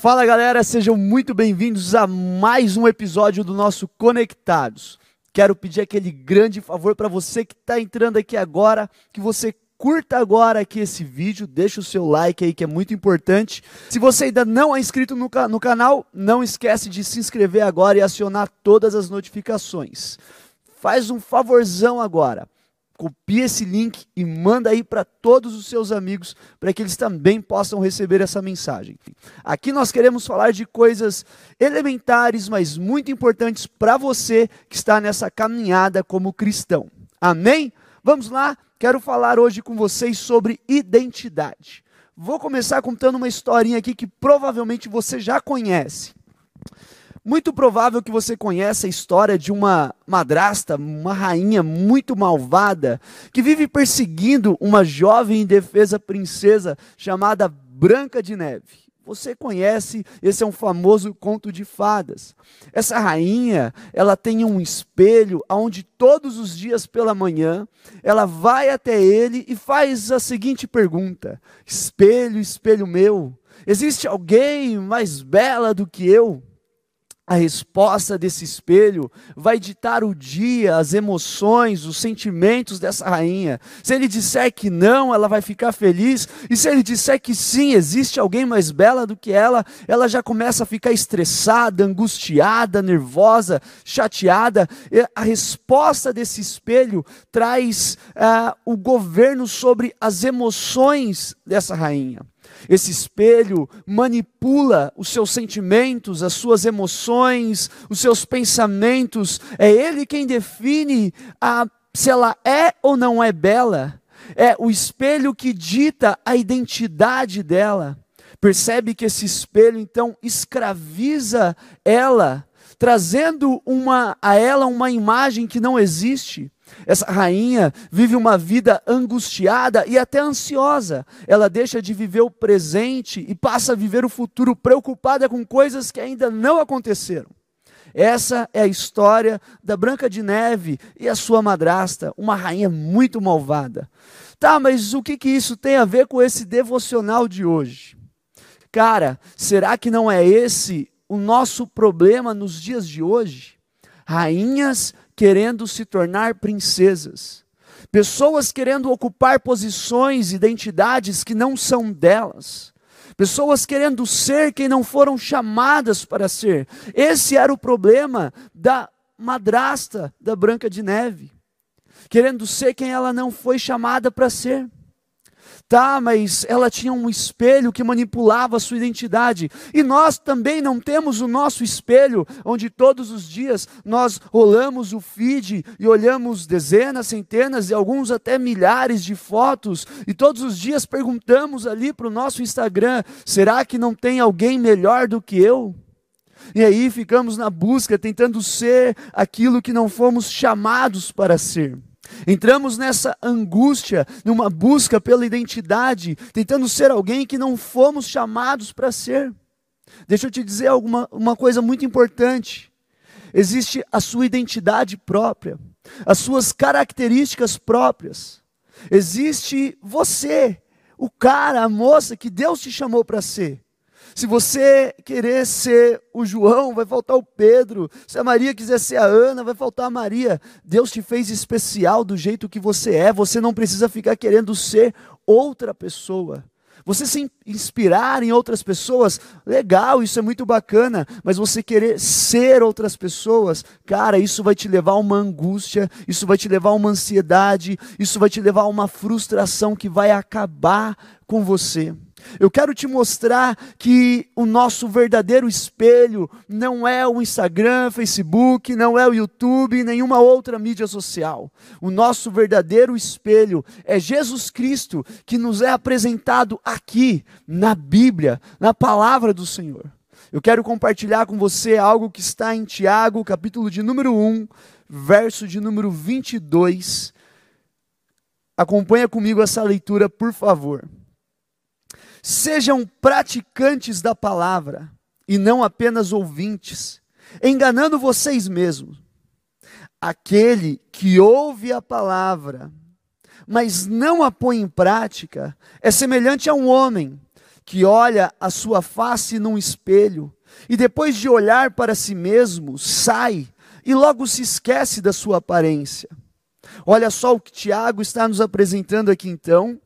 Fala galera, sejam muito bem-vindos a mais um episódio do nosso Conectados. Quero pedir aquele grande favor para você que está entrando aqui agora, que você curta agora aqui esse vídeo, deixa o seu like aí que é muito importante. Se você ainda não é inscrito no, no canal, não esquece de se inscrever agora e acionar todas as notificações. Faz um favorzão agora copia esse link e manda aí para todos os seus amigos, para que eles também possam receber essa mensagem. Aqui nós queremos falar de coisas elementares, mas muito importantes para você que está nessa caminhada como cristão. Amém? Vamos lá, quero falar hoje com vocês sobre identidade. Vou começar contando uma historinha aqui que provavelmente você já conhece. Muito provável que você conheça a história de uma madrasta, uma rainha muito malvada, que vive perseguindo uma jovem indefesa princesa chamada Branca de Neve. Você conhece, esse é um famoso conto de fadas. Essa rainha, ela tem um espelho onde todos os dias pela manhã, ela vai até ele e faz a seguinte pergunta: Espelho, espelho meu, existe alguém mais bela do que eu? A resposta desse espelho vai ditar o dia, as emoções, os sentimentos dessa rainha. Se ele disser que não, ela vai ficar feliz, e se ele disser que sim, existe alguém mais bela do que ela, ela já começa a ficar estressada, angustiada, nervosa, chateada. A resposta desse espelho traz uh, o governo sobre as emoções dessa rainha. Esse espelho manipula os seus sentimentos, as suas emoções, os seus pensamentos. É ele quem define a, se ela é ou não é bela. É o espelho que dita a identidade dela. Percebe que esse espelho então escraviza ela, trazendo uma, a ela uma imagem que não existe. Essa rainha vive uma vida angustiada e até ansiosa. Ela deixa de viver o presente e passa a viver o futuro preocupada com coisas que ainda não aconteceram. Essa é a história da Branca de Neve e a sua madrasta, uma rainha muito malvada. Tá, mas o que, que isso tem a ver com esse devocional de hoje? Cara, será que não é esse o nosso problema nos dias de hoje? Rainhas querendo se tornar princesas, pessoas querendo ocupar posições, identidades que não são delas, pessoas querendo ser quem não foram chamadas para ser. Esse era o problema da madrasta da Branca de Neve, querendo ser quem ela não foi chamada para ser. Tá, mas ela tinha um espelho que manipulava a sua identidade. E nós também não temos o nosso espelho, onde todos os dias nós rolamos o feed e olhamos dezenas, centenas e alguns até milhares de fotos, e todos os dias perguntamos ali para o nosso Instagram: será que não tem alguém melhor do que eu? E aí ficamos na busca, tentando ser aquilo que não fomos chamados para ser. Entramos nessa angústia, numa busca pela identidade, tentando ser alguém que não fomos chamados para ser. Deixa eu te dizer alguma, uma coisa muito importante. Existe a sua identidade própria, as suas características próprias. Existe você, o cara, a moça que Deus te chamou para ser. Se você querer ser o João, vai faltar o Pedro. Se a Maria quiser ser a Ana, vai faltar a Maria. Deus te fez especial do jeito que você é. Você não precisa ficar querendo ser outra pessoa. Você se inspirar em outras pessoas, legal, isso é muito bacana, mas você querer ser outras pessoas, cara, isso vai te levar a uma angústia, isso vai te levar a uma ansiedade, isso vai te levar a uma frustração que vai acabar com você. Eu quero te mostrar que o nosso verdadeiro espelho não é o Instagram, Facebook, não é o YouTube, nenhuma outra mídia social. O nosso verdadeiro espelho é Jesus Cristo, que nos é apresentado aqui, na Bíblia, na palavra do Senhor. Eu quero compartilhar com você algo que está em Tiago, capítulo de número 1, verso de número 22. Acompanha comigo essa leitura, por favor. Sejam praticantes da palavra e não apenas ouvintes, enganando vocês mesmos. Aquele que ouve a palavra, mas não a põe em prática, é semelhante a um homem que olha a sua face num espelho e depois de olhar para si mesmo, sai e logo se esquece da sua aparência. Olha só o que Tiago está nos apresentando aqui então,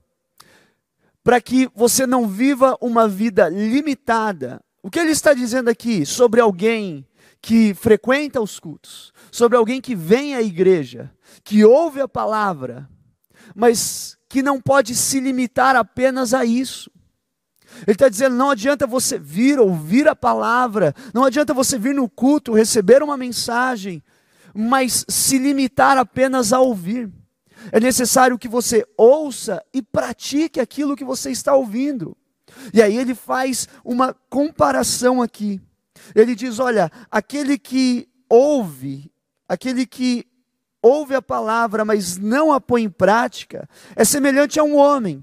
para que você não viva uma vida limitada. O que ele está dizendo aqui sobre alguém que frequenta os cultos, sobre alguém que vem à igreja, que ouve a palavra, mas que não pode se limitar apenas a isso. Ele está dizendo: não adianta você vir ouvir a palavra, não adianta você vir no culto, receber uma mensagem, mas se limitar apenas a ouvir. É necessário que você ouça e pratique aquilo que você está ouvindo. E aí ele faz uma comparação aqui. Ele diz: olha, aquele que ouve, aquele que ouve a palavra, mas não a põe em prática, é semelhante a um homem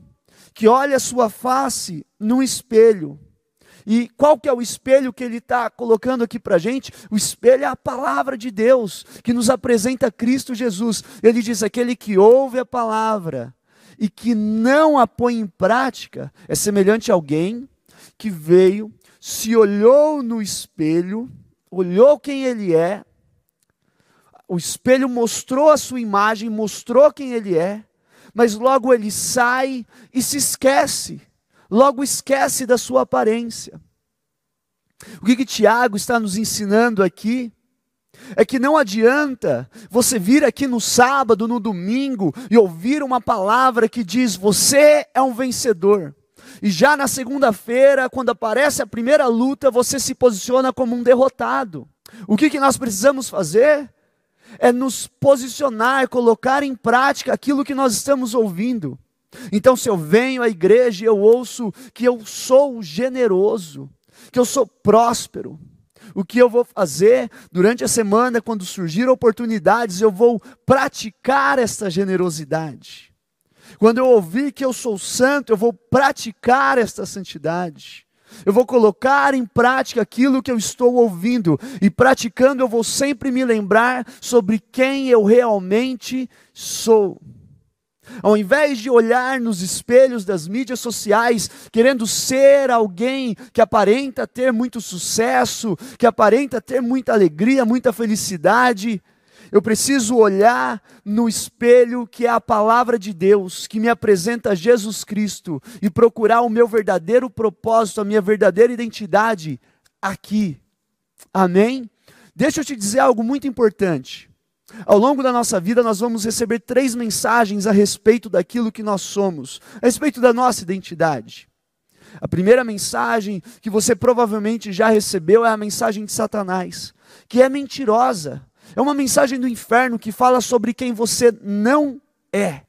que olha a sua face no espelho. E qual que é o espelho que ele está colocando aqui para a gente? O espelho é a palavra de Deus, que nos apresenta Cristo Jesus. Ele diz: aquele que ouve a palavra e que não a põe em prática, é semelhante a alguém que veio, se olhou no espelho, olhou quem ele é, o espelho mostrou a sua imagem, mostrou quem ele é, mas logo ele sai e se esquece, logo esquece da sua aparência. O que, que Tiago está nos ensinando aqui? É que não adianta você vir aqui no sábado, no domingo e ouvir uma palavra que diz: Você é um vencedor. E já na segunda-feira, quando aparece a primeira luta, você se posiciona como um derrotado. O que, que nós precisamos fazer? é nos posicionar, colocar em prática aquilo que nós estamos ouvindo. Então, se eu venho à igreja e eu ouço que eu sou generoso, que eu sou próspero, o que eu vou fazer durante a semana, quando surgir oportunidades, eu vou praticar essa generosidade. Quando eu ouvir que eu sou santo, eu vou praticar esta santidade. Eu vou colocar em prática aquilo que eu estou ouvindo, e praticando eu vou sempre me lembrar sobre quem eu realmente sou. Ao invés de olhar nos espelhos das mídias sociais, querendo ser alguém que aparenta ter muito sucesso, que aparenta ter muita alegria, muita felicidade, eu preciso olhar no espelho que é a palavra de Deus, que me apresenta Jesus Cristo, e procurar o meu verdadeiro propósito, a minha verdadeira identidade aqui. Amém? Deixa eu te dizer algo muito importante. Ao longo da nossa vida, nós vamos receber três mensagens a respeito daquilo que nós somos, a respeito da nossa identidade. A primeira mensagem que você provavelmente já recebeu é a mensagem de Satanás, que é mentirosa. É uma mensagem do inferno que fala sobre quem você não é.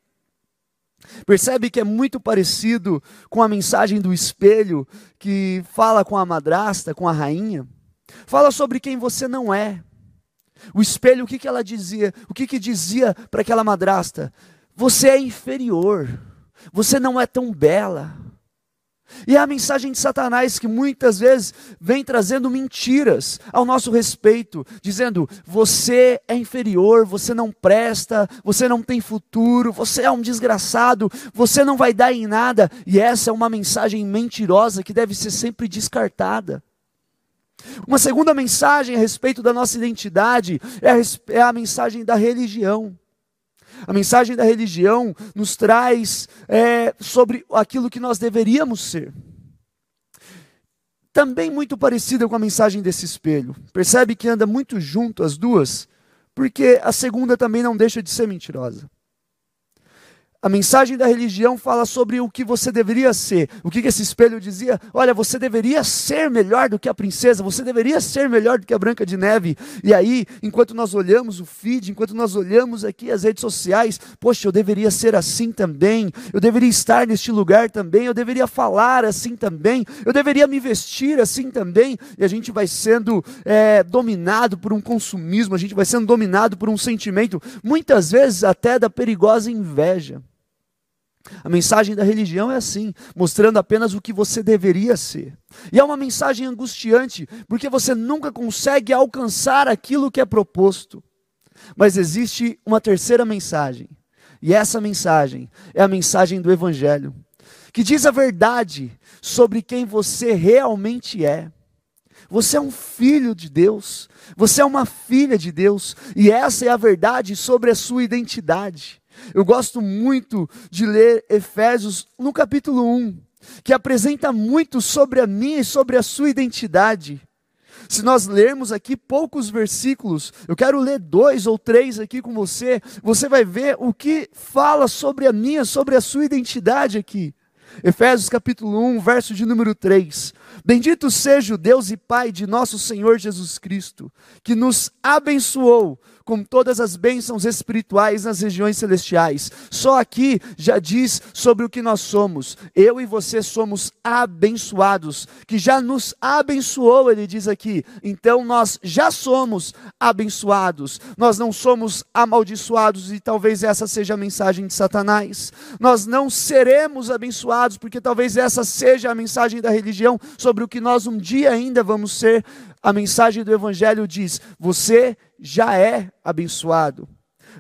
Percebe que é muito parecido com a mensagem do espelho que fala com a madrasta, com a rainha? Fala sobre quem você não é. O espelho, o que, que ela dizia? O que, que dizia para aquela madrasta? Você é inferior. Você não é tão bela. E é a mensagem de Satanás que muitas vezes vem trazendo mentiras ao nosso respeito, dizendo: você é inferior, você não presta, você não tem futuro, você é um desgraçado, você não vai dar em nada. E essa é uma mensagem mentirosa que deve ser sempre descartada. Uma segunda mensagem a respeito da nossa identidade é a, é a mensagem da religião. A mensagem da religião nos traz é, sobre aquilo que nós deveríamos ser. Também muito parecida com a mensagem desse espelho. Percebe que anda muito junto as duas? Porque a segunda também não deixa de ser mentirosa. A mensagem da religião fala sobre o que você deveria ser. O que, esse espelho dizia? Olha, você deveria ser melhor do que a princesa, você deveria ser melhor do que a Branca de Neve. E aí, enquanto nós olhamos o feed, enquanto nós olhamos aqui as redes sociais, poxa, eu deveria ser assim também, eu deveria estar neste lugar também, eu deveria falar assim também, eu deveria me vestir assim também. E a gente vai sendo é, dominado por um consumismo, a gente vai sendo dominado por um sentimento, muitas vezes até da perigosa inveja. A mensagem da religião é assim, mostrando apenas o que você deveria ser. E é uma mensagem angustiante, porque você nunca consegue alcançar aquilo que é proposto. Mas existe uma terceira mensagem, e essa mensagem é a mensagem do Evangelho, que diz a verdade sobre quem você realmente é. Você é um filho de Deus, você é uma filha de Deus, e essa é a verdade sobre a sua identidade. Eu gosto muito de ler Efésios no capítulo 1, que apresenta muito sobre a minha e sobre a sua identidade. Se nós lermos aqui poucos versículos, eu quero ler dois ou três aqui com você, você vai ver o que fala sobre a minha, sobre a sua identidade aqui. Efésios capítulo 1, verso de número 3. Bendito seja o Deus e Pai de nosso Senhor Jesus Cristo, que nos abençoou com todas as bênçãos espirituais nas regiões celestiais. Só aqui já diz sobre o que nós somos. Eu e você somos abençoados, que já nos abençoou, ele diz aqui. Então nós já somos abençoados. Nós não somos amaldiçoados e talvez essa seja a mensagem de Satanás. Nós não seremos abençoados porque talvez essa seja a mensagem da religião sobre o que nós um dia ainda vamos ser. A mensagem do evangelho diz: você já é abençoado.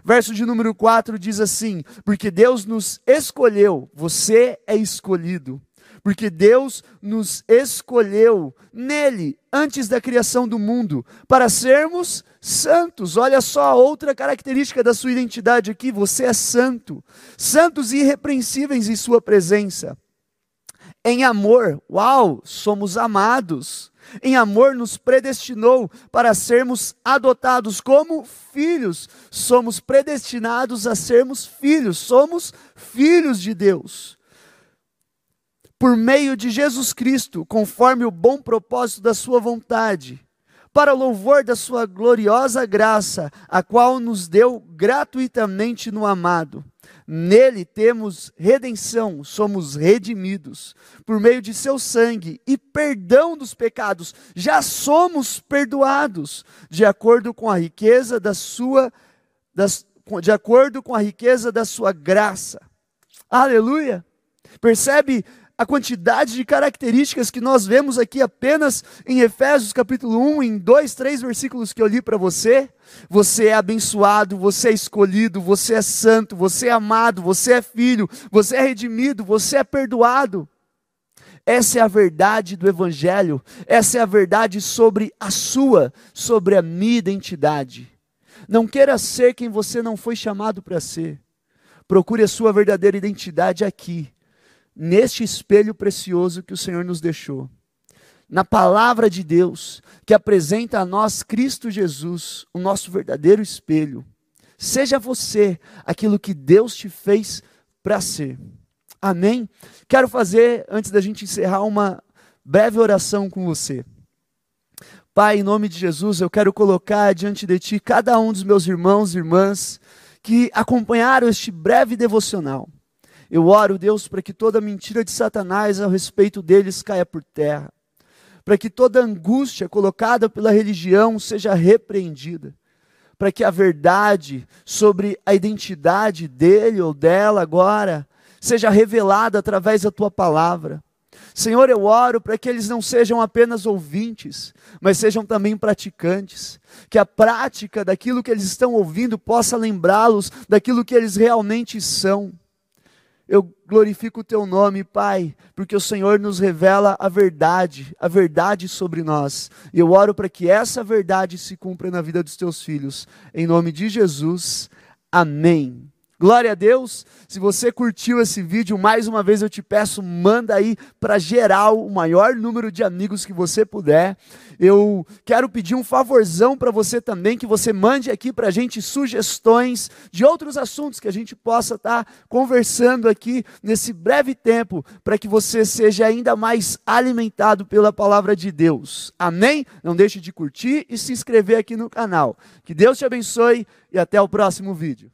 Verso de número 4 diz assim: Porque Deus nos escolheu, você é escolhido. Porque Deus nos escolheu nele, antes da criação do mundo, para sermos santos. Olha só outra característica da sua identidade aqui: você é santo. Santos e irrepreensíveis em Sua presença. Em amor, uau, somos amados em amor nos predestinou para sermos adotados como filhos. Somos predestinados a sermos filhos, somos filhos de Deus. Por meio de Jesus Cristo, conforme o bom propósito da Sua vontade, para o louvor da Sua gloriosa graça, a qual nos deu gratuitamente no amado Nele temos redenção, somos redimidos por meio de seu sangue e perdão dos pecados. Já somos perdoados de acordo com a riqueza da sua das, de acordo com a riqueza da sua graça. Aleluia. Percebe a quantidade de características que nós vemos aqui apenas em Efésios capítulo 1, em dois, três versículos que eu li para você. Você é abençoado, você é escolhido, você é santo, você é amado, você é filho, você é redimido, você é perdoado. Essa é a verdade do Evangelho, essa é a verdade sobre a sua, sobre a minha identidade. Não queira ser quem você não foi chamado para ser. Procure a sua verdadeira identidade aqui neste espelho precioso que o Senhor nos deixou. Na palavra de Deus, que apresenta a nós Cristo Jesus, o nosso verdadeiro espelho. Seja você aquilo que Deus te fez para ser. Amém? Quero fazer, antes da gente encerrar, uma breve oração com você. Pai, em nome de Jesus, eu quero colocar diante de Ti cada um dos meus irmãos e irmãs que acompanharam este breve devocional. Eu oro, Deus, para que toda mentira de Satanás a respeito deles caia por terra, para que toda angústia colocada pela religião seja repreendida, para que a verdade sobre a identidade dele ou dela agora seja revelada através da tua palavra. Senhor, eu oro para que eles não sejam apenas ouvintes, mas sejam também praticantes. Que a prática daquilo que eles estão ouvindo possa lembrá-los daquilo que eles realmente são. Eu glorifico o teu nome, Pai, porque o Senhor nos revela a verdade, a verdade sobre nós. E eu oro para que essa verdade se cumpra na vida dos teus filhos. Em nome de Jesus. Amém. Glória a Deus. Se você curtiu esse vídeo, mais uma vez eu te peço, manda aí para geral o maior número de amigos que você puder. Eu quero pedir um favorzão para você também, que você mande aqui para a gente sugestões de outros assuntos que a gente possa estar tá conversando aqui nesse breve tempo, para que você seja ainda mais alimentado pela palavra de Deus. Amém? Não deixe de curtir e se inscrever aqui no canal. Que Deus te abençoe e até o próximo vídeo.